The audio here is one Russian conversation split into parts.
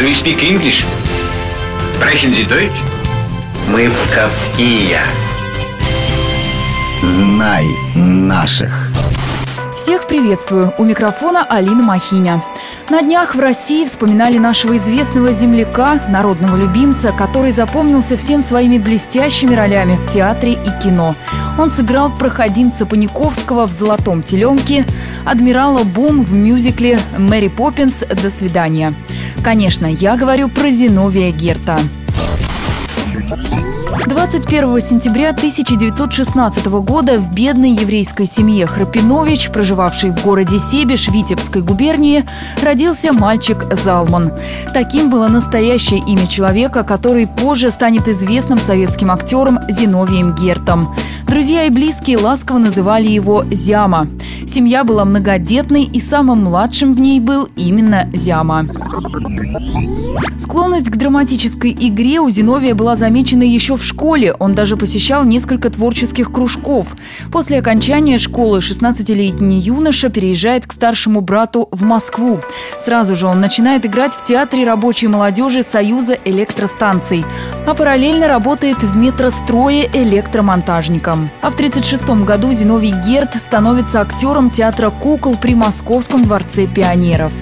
Do you speak English? Sprechen Sie Deutsch? Мы псковские. Знай наших. Всех приветствую. У микрофона Алина Махиня. На днях в России вспоминали нашего известного земляка, народного любимца, который запомнился всем своими блестящими ролями в театре и кино. Он сыграл проходимца Паниковского в «Золотом теленке», адмирала Бум в мюзикле «Мэри Поппинс. До свидания». Конечно, я говорю про Зиновия Герта. 21 сентября 1916 года в бедной еврейской семье Храпинович, проживавшей в городе Себеж Витебской губернии, родился мальчик Залман. Таким было настоящее имя человека, который позже станет известным советским актером Зиновием Гертом. Друзья и близкие ласково называли его Зяма. Семья была многодетной, и самым младшим в ней был именно Зяма. Склонность к драматической игре у Зиновия была замечена еще в школе. Он даже посещал несколько творческих кружков. После окончания школы 16-летний юноша переезжает к старшему брату в Москву. Сразу же он начинает играть в театре рабочей молодежи Союза электростанций, а параллельно работает в метрострое электромонтажником. А в 1936 году Зиновий Герд становится актером театра кукол при Московском дворце пионеров.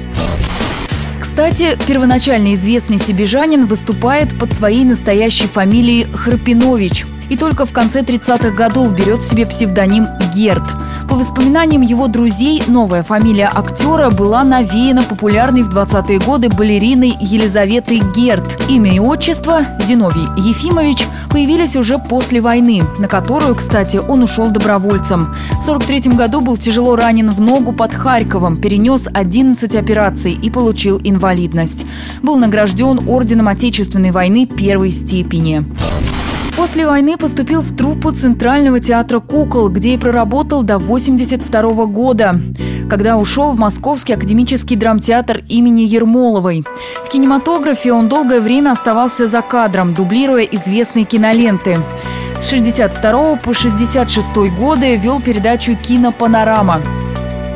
Кстати, первоначально известный сибижанин выступает под своей настоящей фамилией Храпинович – и только в конце 30-х годов берет себе псевдоним Герд. По воспоминаниям его друзей, новая фамилия актера была навеяна популярной в 20-е годы балериной Елизаветой Герд. Имя и отчество Зиновий Ефимович появились уже после войны, на которую, кстати, он ушел добровольцем. В 43 году был тяжело ранен в ногу под Харьковом, перенес 11 операций и получил инвалидность. Был награжден Орденом Отечественной войны первой степени. После войны поступил в труппу Центрального театра кукол, где и проработал до 1982 года, когда ушел в Московский академический драмтеатр имени Ермоловой. В кинематографе он долгое время оставался за кадром, дублируя известные киноленты. С 62 по 66 годы вел передачу «Кинопанорама».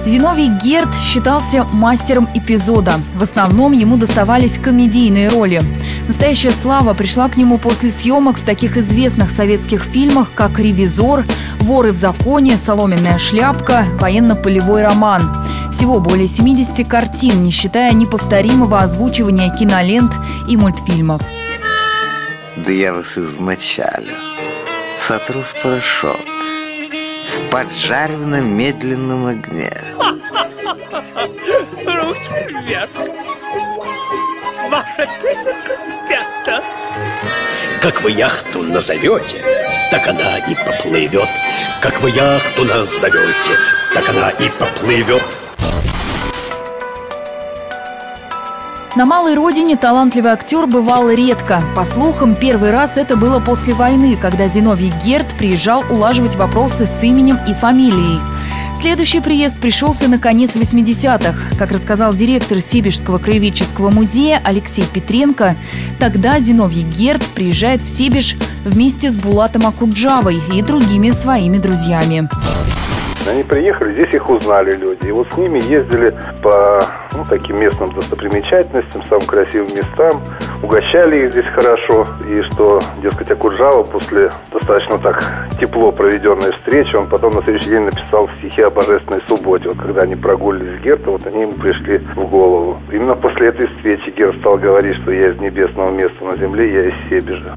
Зиновий Герд считался мастером эпизода. В основном ему доставались комедийные роли. Настоящая слава пришла к нему после съемок в таких известных советских фильмах, как «Ревизор», «Воры в законе», «Соломенная шляпка», «Военно-полевой роман». Всего более 70 картин, не считая неповторимого озвучивания кинолент и мультфильмов. Да я вас измочалю, сотру в порошок поджарю на медленном огне. Руки вверх. Ваша песенка спята. Как вы яхту назовете, так она и поплывет. Как вы яхту назовете, так она и поплывет. На малой родине талантливый актер бывал редко. По слухам, первый раз это было после войны, когда Зиновий Герд приезжал улаживать вопросы с именем и фамилией. Следующий приезд пришелся на конец 80-х. Как рассказал директор Сибирского краеведческого музея Алексей Петренко, тогда Зиновий Герд приезжает в Сибирь вместе с Булатом Акуджавой и другими своими друзьями. Они приехали, здесь их узнали люди. И вот с ними ездили по ну, таким местным достопримечательностям, самым красивым местам, угощали их здесь хорошо. И что, дескать, Акуджава после достаточно так тепло проведенной встречи, он потом на следующий день написал стихи о Божественной субботе. Вот когда они прогулились с Герта, вот они ему пришли в голову. Именно после этой встречи Герт стал говорить, что я из небесного места на земле, я из Себежа.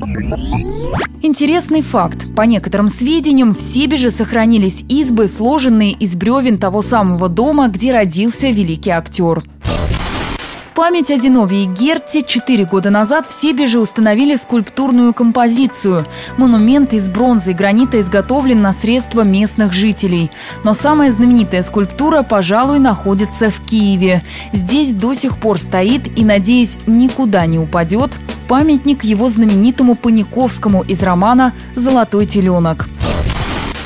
Интересный факт. По некоторым сведениям, в Себеже сохранились избы, сложенные из бревен того самого дома, где родился великий актер. Память о Зиновии Герте четыре года назад в Себеже установили скульптурную композицию. Монумент из бронзы и гранита изготовлен на средства местных жителей. Но самая знаменитая скульптура, пожалуй, находится в Киеве. Здесь до сих пор стоит и, надеюсь, никуда не упадет памятник его знаменитому Паниковскому из романа «Золотой теленок».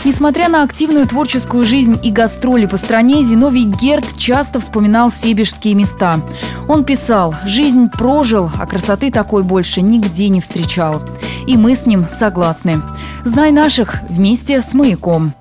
Несмотря на активную творческую жизнь и гастроли по стране, Зиновий Герд часто вспоминал себежские места. Он писал «Жизнь прожил, а красоты такой больше нигде не встречал». И мы с ним согласны. «Знай наших» вместе с «Маяком».